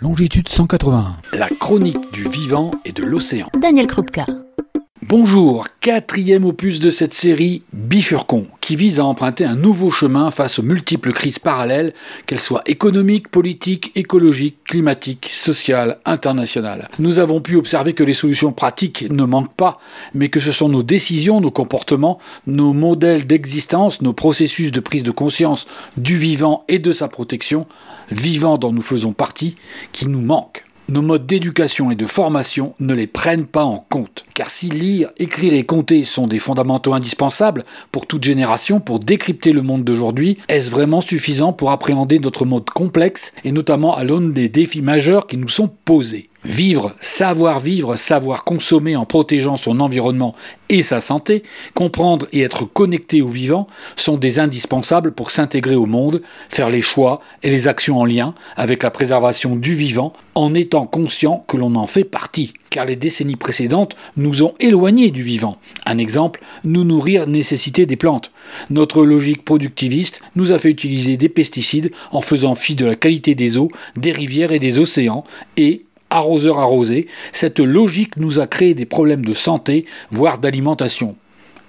longitude 181. La chronique du vivant et de l'océan. Daniel Krupka. Bonjour, quatrième opus de cette série Bifurcon, qui vise à emprunter un nouveau chemin face aux multiples crises parallèles, qu'elles soient économiques, politiques, écologiques, climatiques, sociales, internationales. Nous avons pu observer que les solutions pratiques ne manquent pas, mais que ce sont nos décisions, nos comportements, nos modèles d'existence, nos processus de prise de conscience du vivant et de sa protection, vivant dont nous faisons partie, qui nous manquent nos modes d'éducation et de formation ne les prennent pas en compte. Car si lire, écrire et compter sont des fondamentaux indispensables pour toute génération pour décrypter le monde d'aujourd'hui, est-ce vraiment suffisant pour appréhender notre monde complexe et notamment à l'aune des défis majeurs qui nous sont posés? Vivre, savoir vivre, savoir consommer en protégeant son environnement et sa santé, comprendre et être connecté au vivant sont des indispensables pour s'intégrer au monde, faire les choix et les actions en lien avec la préservation du vivant en étant conscient que l'on en fait partie. Car les décennies précédentes nous ont éloignés du vivant. Un exemple, nous nourrir nécessité des plantes. Notre logique productiviste nous a fait utiliser des pesticides en faisant fi de la qualité des eaux, des rivières et des océans et arroseur arrosé, cette logique nous a créé des problèmes de santé, voire d'alimentation.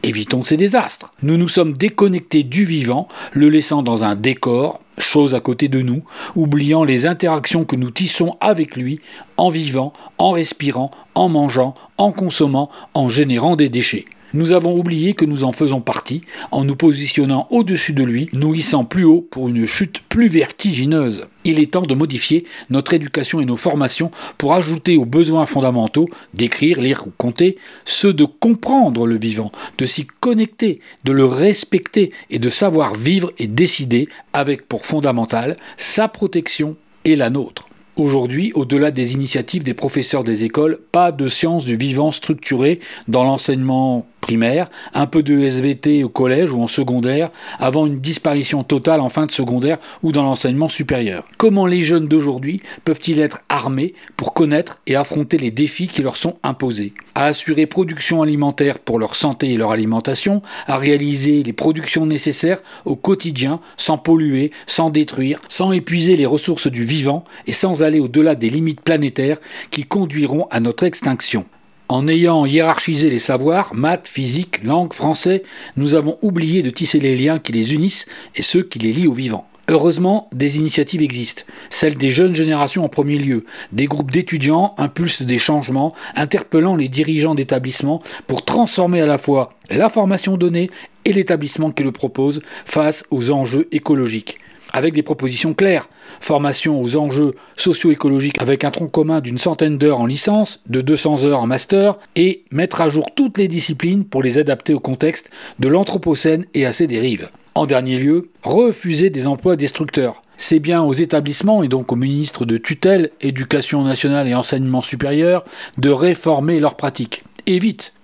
Évitons ces désastres. Nous nous sommes déconnectés du vivant, le laissant dans un décor, chose à côté de nous, oubliant les interactions que nous tissons avec lui, en vivant, en respirant, en mangeant, en consommant, en générant des déchets. Nous avons oublié que nous en faisons partie en nous positionnant au-dessus de lui, nous hissant plus haut pour une chute plus vertigineuse. Il est temps de modifier notre éducation et nos formations pour ajouter aux besoins fondamentaux d'écrire, lire ou compter ceux de comprendre le vivant, de s'y connecter, de le respecter et de savoir vivre et décider avec pour fondamental sa protection et la nôtre. Aujourd'hui, au-delà des initiatives des professeurs des écoles, pas de sciences du vivant structurées dans l'enseignement primaire, un peu de SVT au collège ou en secondaire, avant une disparition totale en fin de secondaire ou dans l'enseignement supérieur. Comment les jeunes d'aujourd'hui peuvent-ils être armés pour connaître et affronter les défis qui leur sont imposés? À assurer production alimentaire pour leur santé et leur alimentation, à réaliser les productions nécessaires au quotidien sans polluer, sans détruire, sans épuiser les ressources du vivant et sans aller au-delà des limites planétaires qui conduiront à notre extinction. En ayant hiérarchisé les savoirs, maths, physique, langue, français, nous avons oublié de tisser les liens qui les unissent et ceux qui les lient au vivant. Heureusement, des initiatives existent, celles des jeunes générations en premier lieu. Des groupes d'étudiants impulsent des changements, interpellant les dirigeants d'établissements pour transformer à la fois la formation donnée et l'établissement qui le propose face aux enjeux écologiques avec des propositions claires. Formation aux enjeux socio-écologiques avec un tronc commun d'une centaine d'heures en licence, de 200 heures en master, et mettre à jour toutes les disciplines pour les adapter au contexte de l'Anthropocène et à ses dérives. En dernier lieu, refuser des emplois destructeurs. C'est bien aux établissements et donc aux ministres de tutelle, éducation nationale et enseignement supérieur de réformer leurs pratiques. Et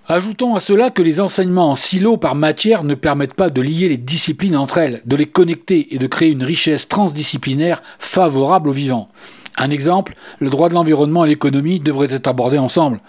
Ajoutons à cela que les enseignements en silo par matière ne permettent pas de lier les disciplines entre elles, de les connecter et de créer une richesse transdisciplinaire favorable au vivant. Un exemple, le droit de l'environnement et l'économie devraient être abordés ensemble.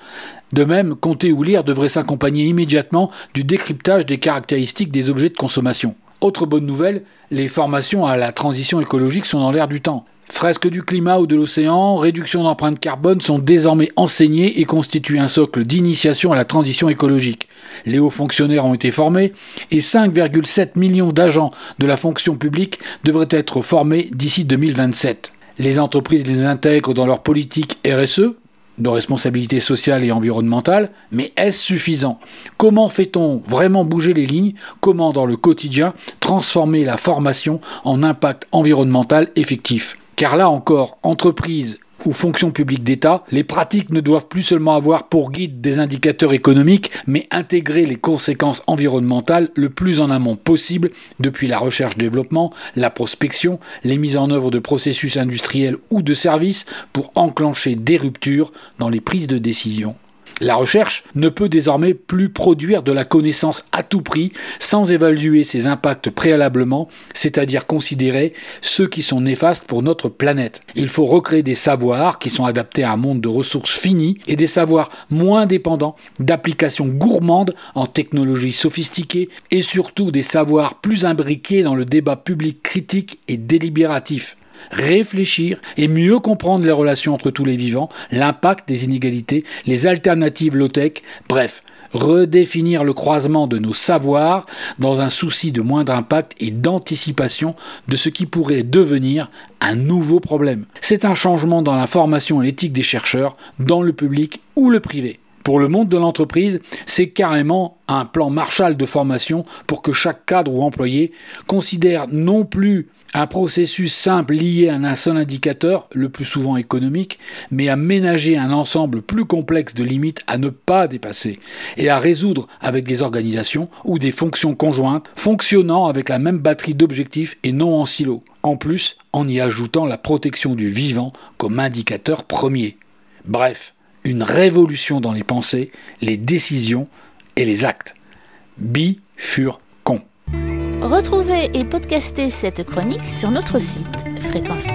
De même, compter ou lire devrait s'accompagner immédiatement du décryptage des caractéristiques des objets de consommation. Autre bonne nouvelle, les formations à la transition écologique sont dans l'air du temps. Fresques du climat ou de l'océan, réduction d'empreinte carbone sont désormais enseignées et constituent un socle d'initiation à la transition écologique. Les hauts fonctionnaires ont été formés et 5,7 millions d'agents de la fonction publique devraient être formés d'ici 2027. Les entreprises les intègrent dans leur politique RSE, de responsabilité sociale et environnementale, mais est-ce suffisant? Comment fait-on vraiment bouger les lignes? Comment dans le quotidien transformer la formation en impact environnemental effectif? Car là encore, entreprise ou fonction publique d'État, les pratiques ne doivent plus seulement avoir pour guide des indicateurs économiques, mais intégrer les conséquences environnementales le plus en amont possible depuis la recherche-développement, la prospection, les mises en œuvre de processus industriels ou de services pour enclencher des ruptures dans les prises de décision. La recherche ne peut désormais plus produire de la connaissance à tout prix sans évaluer ses impacts préalablement, c'est-à-dire considérer ceux qui sont néfastes pour notre planète. Il faut recréer des savoirs qui sont adaptés à un monde de ressources finies et des savoirs moins dépendants d'applications gourmandes en technologies sophistiquées et surtout des savoirs plus imbriqués dans le débat public critique et délibératif. Réfléchir et mieux comprendre les relations entre tous les vivants, l'impact des inégalités, les alternatives low-tech, bref, redéfinir le croisement de nos savoirs dans un souci de moindre impact et d'anticipation de ce qui pourrait devenir un nouveau problème. C'est un changement dans la formation et l'éthique des chercheurs, dans le public ou le privé. Pour le monde de l'entreprise, c'est carrément un plan Marshall de formation pour que chaque cadre ou employé considère non plus un processus simple lié à un seul indicateur, le plus souvent économique, mais à ménager un ensemble plus complexe de limites à ne pas dépasser et à résoudre avec des organisations ou des fonctions conjointes fonctionnant avec la même batterie d'objectifs et non en silo. En plus, en y ajoutant la protection du vivant comme indicateur premier. Bref, une révolution dans les pensées, les décisions et les actes. Bi furent con. Retrouvez et podcastez cette chronique sur notre site fréquence